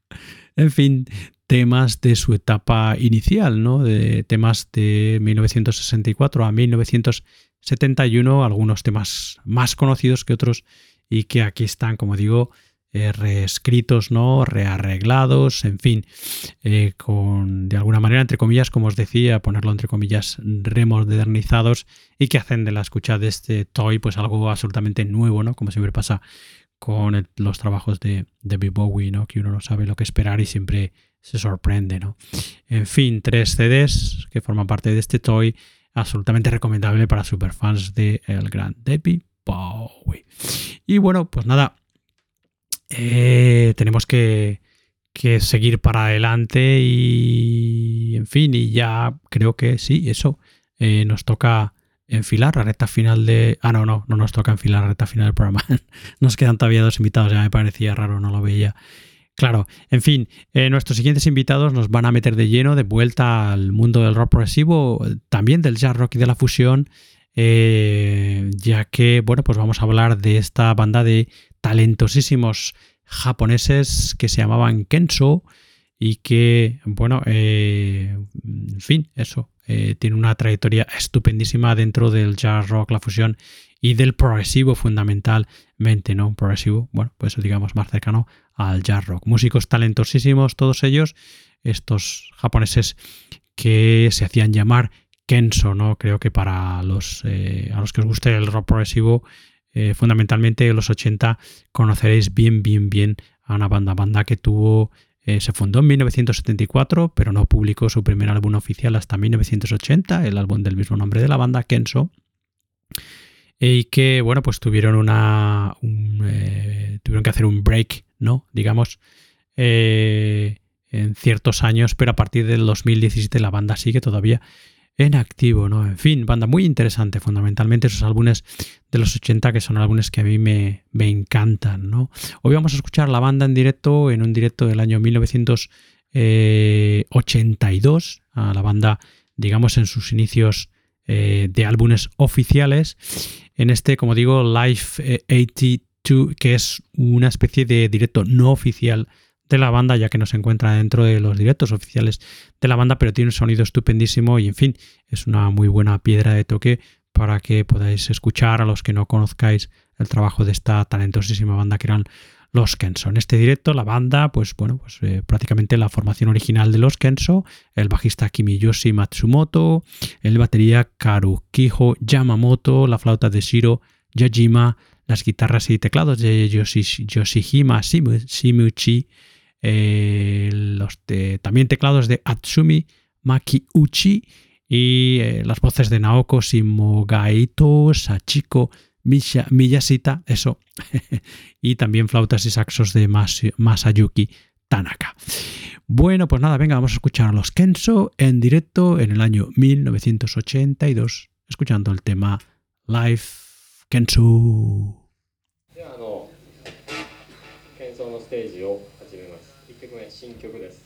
en fin, temas de su etapa inicial, ¿no? De temas de 1964 a 1971, algunos temas más conocidos que otros y que aquí están, como digo, eh, reescritos, ¿no? Rearreglados, en fin, eh, con de alguna manera, entre comillas, como os decía, ponerlo entre comillas, remodernizados y que hacen de la escucha de este toy, pues algo absolutamente nuevo, ¿no? Como siempre pasa con los trabajos de, de Bowie, ¿no? Que uno no sabe lo que esperar y siempre se sorprende, ¿no? En fin, tres CDs que forman parte de este toy, absolutamente recomendable para superfans de el gran David Bowie. Y bueno, pues nada, eh, tenemos que, que seguir para adelante y, en fin, y ya creo que sí, eso, eh, nos toca enfilar la recta final de... Ah, no, no, no nos toca enfilar la recta final del programa. nos quedan todavía dos invitados, ya me parecía raro, no lo veía. Claro, en fin, eh, nuestros siguientes invitados nos van a meter de lleno de vuelta al mundo del rock progresivo, también del jazz rock y de la fusión, eh, ya que, bueno, pues vamos a hablar de esta banda de talentosísimos japoneses que se llamaban Kenso y que, bueno, eh, en fin, eso, eh, tiene una trayectoria estupendísima dentro del jazz rock, la fusión y del progresivo fundamentalmente, ¿no? Progresivo, bueno, pues digamos más cercano al jazz rock. Músicos talentosísimos, todos ellos, estos japoneses que se hacían llamar Kenso, ¿no? Creo que para los, eh, a los que os guste el rock progresivo, eh, fundamentalmente en los 80 conoceréis bien, bien, bien a una banda, banda que tuvo, eh, se fundó en 1974, pero no publicó su primer álbum oficial hasta 1980, el álbum del mismo nombre de la banda, Kenso, y que, bueno, pues tuvieron una, un, tuvieron que hacer un break, ¿no? Digamos, eh, en ciertos años, pero a partir del 2017 la banda sigue todavía en activo, ¿no? En fin, banda muy interesante, fundamentalmente esos álbumes de los 80 que son álbumes que a mí me, me encantan, ¿no? Hoy vamos a escuchar la banda en directo, en un directo del año 1982, eh, a la banda, digamos, en sus inicios eh, de álbumes oficiales. En este, como digo, Live 80 que es una especie de directo no oficial de la banda, ya que no se encuentra dentro de los directos oficiales de la banda, pero tiene un sonido estupendísimo y en fin, es una muy buena piedra de toque para que podáis escuchar a los que no conozcáis el trabajo de esta talentosísima banda que eran los Kenso. En este directo, la banda, pues bueno, pues eh, prácticamente la formación original de los Kenso, el bajista Kimiyoshi Matsumoto, el batería Karukijo Yamamoto, la flauta de Shiro Yajima, las guitarras y teclados de Yoshi- Yoshihima Shimu- Shimuchi, eh, los también teclados de Atsumi Makiuchi y eh, las voces de Naoko Shimogaito, Sachiko Misha- Miyashita, eso, y también flautas y saxos de Mas- Masayuki Tanaka. Bueno, pues nada, venga, vamos a escuchar a los Kenso en directo en el año 1982, escuchando el tema 検証ではあの喧騒のステージを始めます。1曲目新曲です「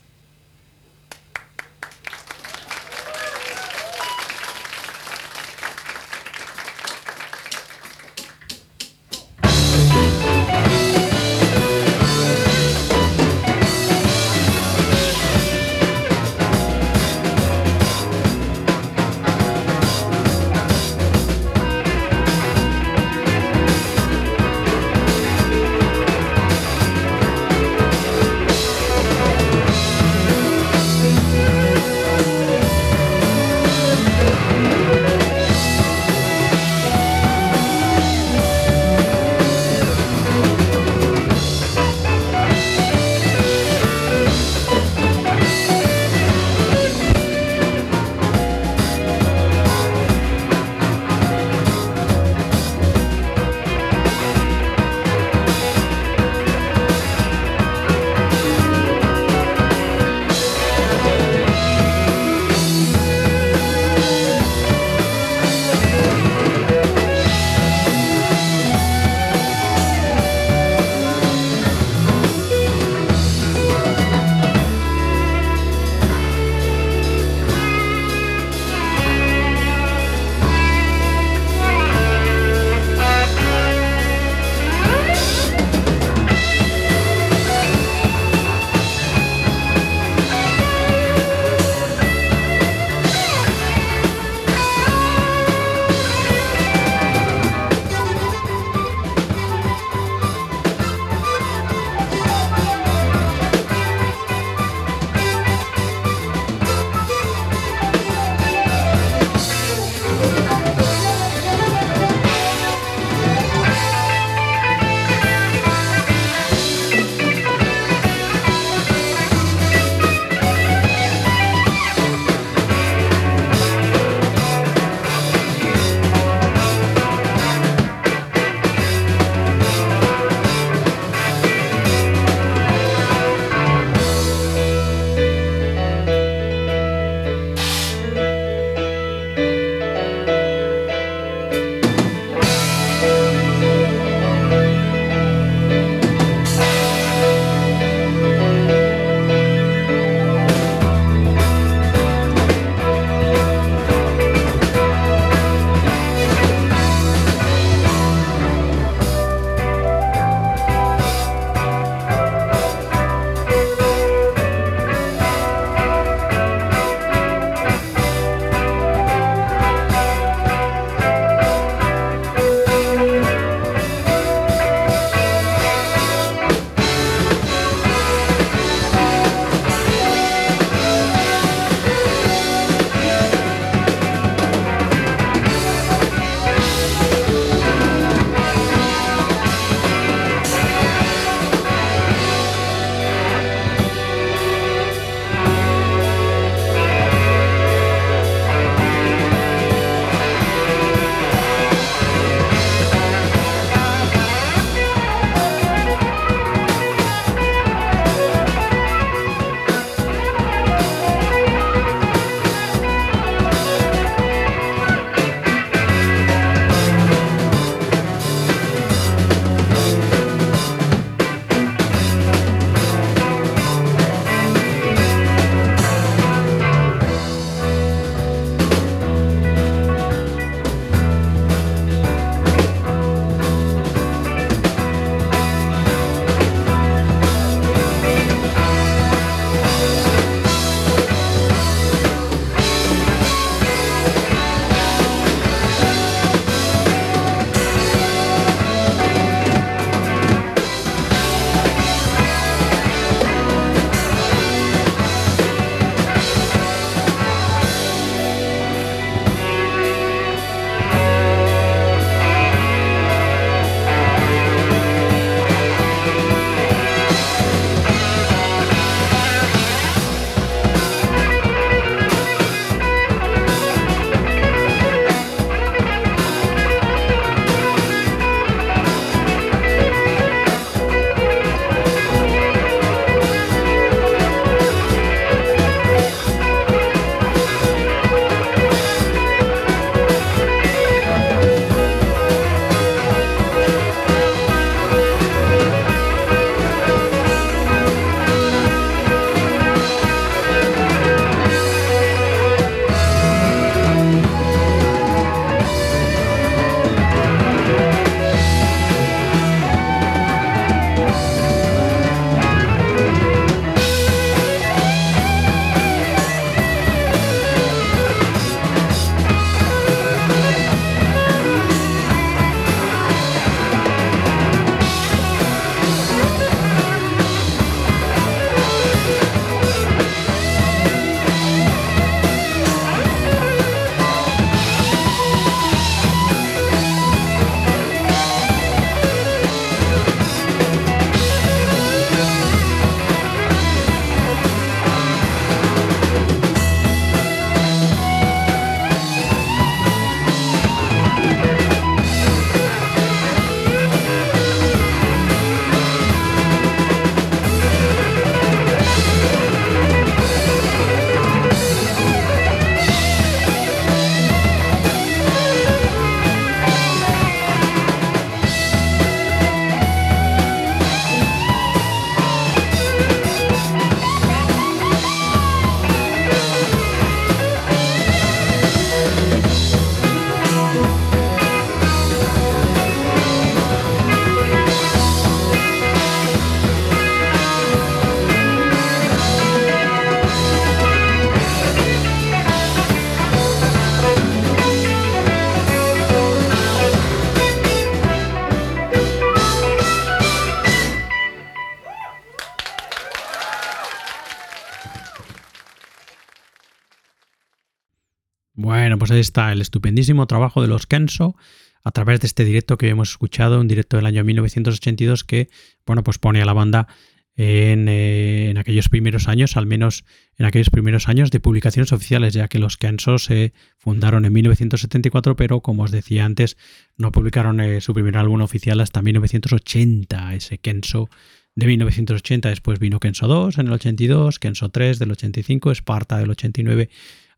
ahí está el estupendísimo trabajo de los Kenso a través de este directo que hemos escuchado, un directo del año 1982 que, bueno, pues pone a la banda en, eh, en aquellos primeros años, al menos en aquellos primeros años de publicaciones oficiales, ya que los Kenso se fundaron en 1974, pero como os decía antes, no publicaron eh, su primer álbum oficial hasta 1980, ese Kenso de 1980. Después vino Kenso 2 en el 82, Kenso 3 del 85, Sparta del 89,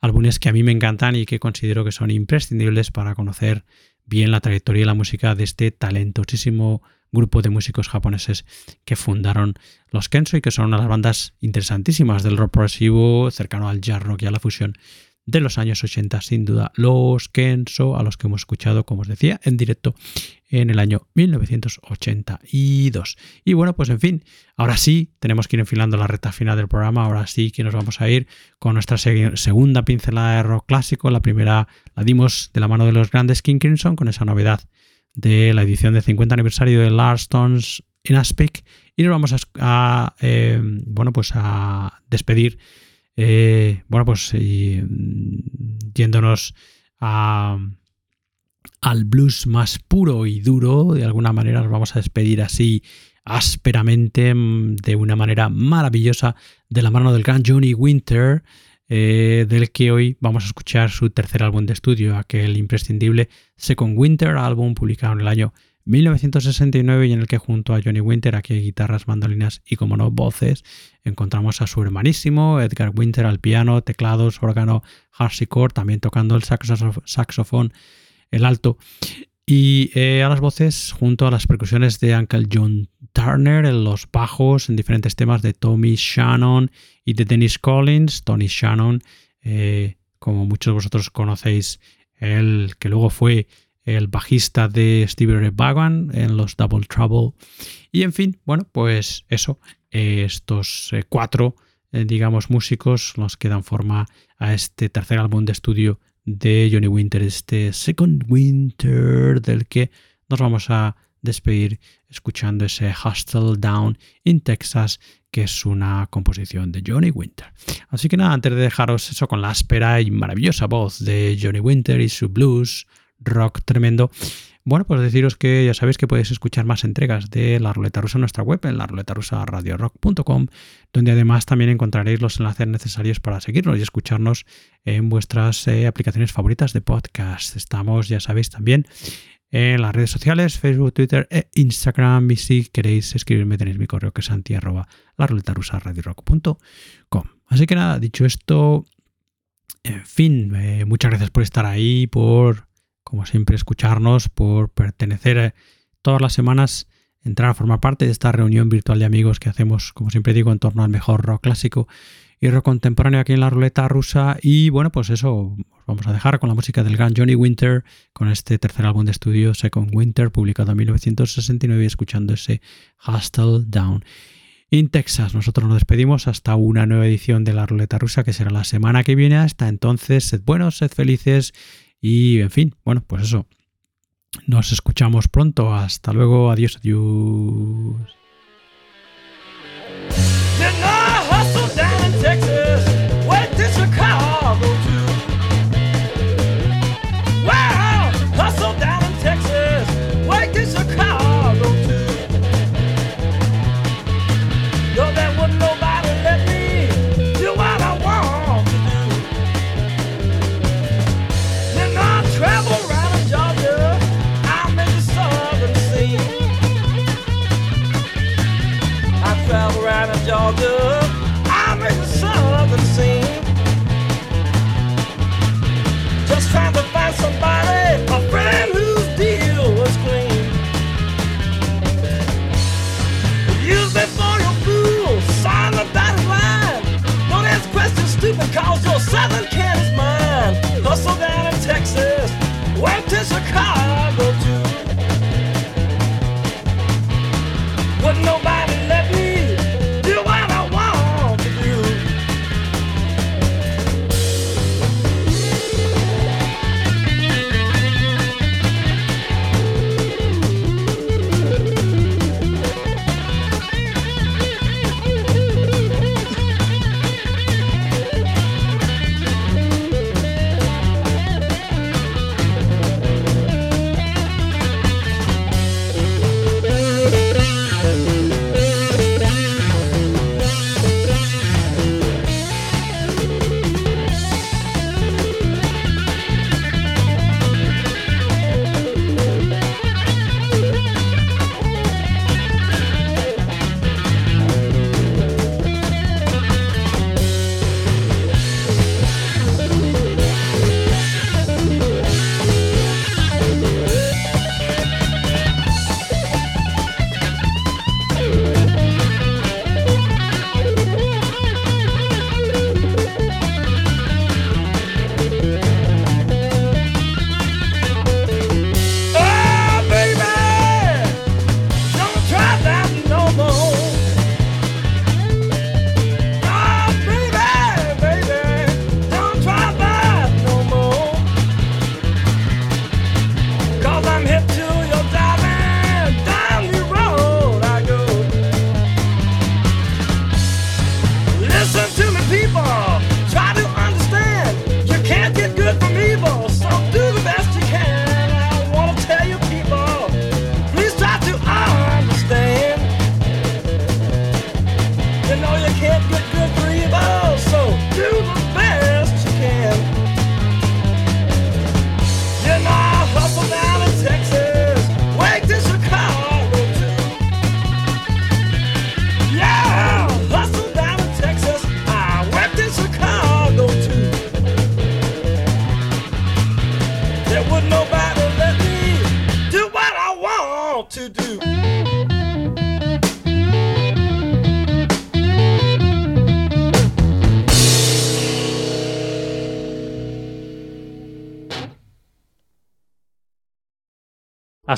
álbumes que a mí me encantan y que considero que son imprescindibles para conocer bien la trayectoria y la música de este talentosísimo grupo de músicos japoneses que fundaron los Kenso y que son una de las bandas interesantísimas del rock progresivo cercano al jazz rock y a la fusión de los años 80, sin duda, los Kenso, a los que hemos escuchado, como os decía, en directo en el año 1982. Y bueno, pues en fin, ahora sí, tenemos que ir enfilando la recta final del programa, ahora sí que nos vamos a ir con nuestra se- segunda pincelada de rock clásico, la primera la dimos de la mano de los grandes King Crimson con esa novedad de la edición de 50 aniversario de Lars Stones in Aspic y nos vamos a, a, eh, bueno pues a despedir eh, bueno pues y, mm, yéndonos al blues más puro y duro de alguna manera nos vamos a despedir así ásperamente mm, de una manera maravillosa de la mano del gran Johnny Winter eh, del que hoy vamos a escuchar su tercer álbum de estudio, aquel imprescindible Second Winter, álbum publicado en el año 1969 y en el que junto a Johnny Winter, aquí hay guitarras, mandolinas y como no voces, encontramos a su hermanísimo Edgar Winter al piano, teclados, órgano, harpsichord, también tocando el saxo- saxofón, el alto y eh, a las voces junto a las percusiones de Uncle John Turner, en los bajos en diferentes temas de Tommy Shannon y de Dennis Collins. Tony Shannon, eh, como muchos de vosotros conocéis, el que luego fue el bajista de Stevie Ray Vaughan en los Double Trouble. Y en fin, bueno, pues eso, estos eh, cuatro, eh, digamos, músicos los que dan forma a este tercer álbum de estudio de Johnny Winter, este Second Winter, del que nos vamos a despedir escuchando ese Hustle Down in Texas, que es una composición de Johnny Winter. Así que nada, antes de dejaros eso con la áspera y maravillosa voz de Johnny Winter y su blues rock tremendo, bueno, pues deciros que ya sabéis que podéis escuchar más entregas de La Ruleta Rusa en nuestra web, en la ruleta rusa radiorock.com, donde además también encontraréis los enlaces necesarios para seguirnos y escucharnos en vuestras eh, aplicaciones favoritas de podcast. Estamos, ya sabéis, también en las redes sociales, Facebook, Twitter e Instagram. Y si queréis escribirme, tenéis mi correo que es santi arroba la ruleta rusa radiorock.com. Así que nada, dicho esto, en fin, eh, muchas gracias por estar ahí, por, como siempre, escucharnos, por pertenecer eh, todas las semanas, entrar a formar parte de esta reunión virtual de amigos que hacemos, como siempre digo, en torno al mejor rock clásico y rock contemporáneo aquí en la ruleta rusa. Y bueno, pues eso, os vamos a dejar con la música del gran Johnny Winter, con este tercer álbum de estudio, Second Winter, publicado en 1969, y escuchando ese Hustle Down. In Texas, nosotros nos despedimos hasta una nueva edición de la ruleta rusa que será la semana que viene. Hasta entonces, sed buenos, sed felices y, en fin, bueno, pues eso. Nos escuchamos pronto. Hasta luego. Adiós, adiós.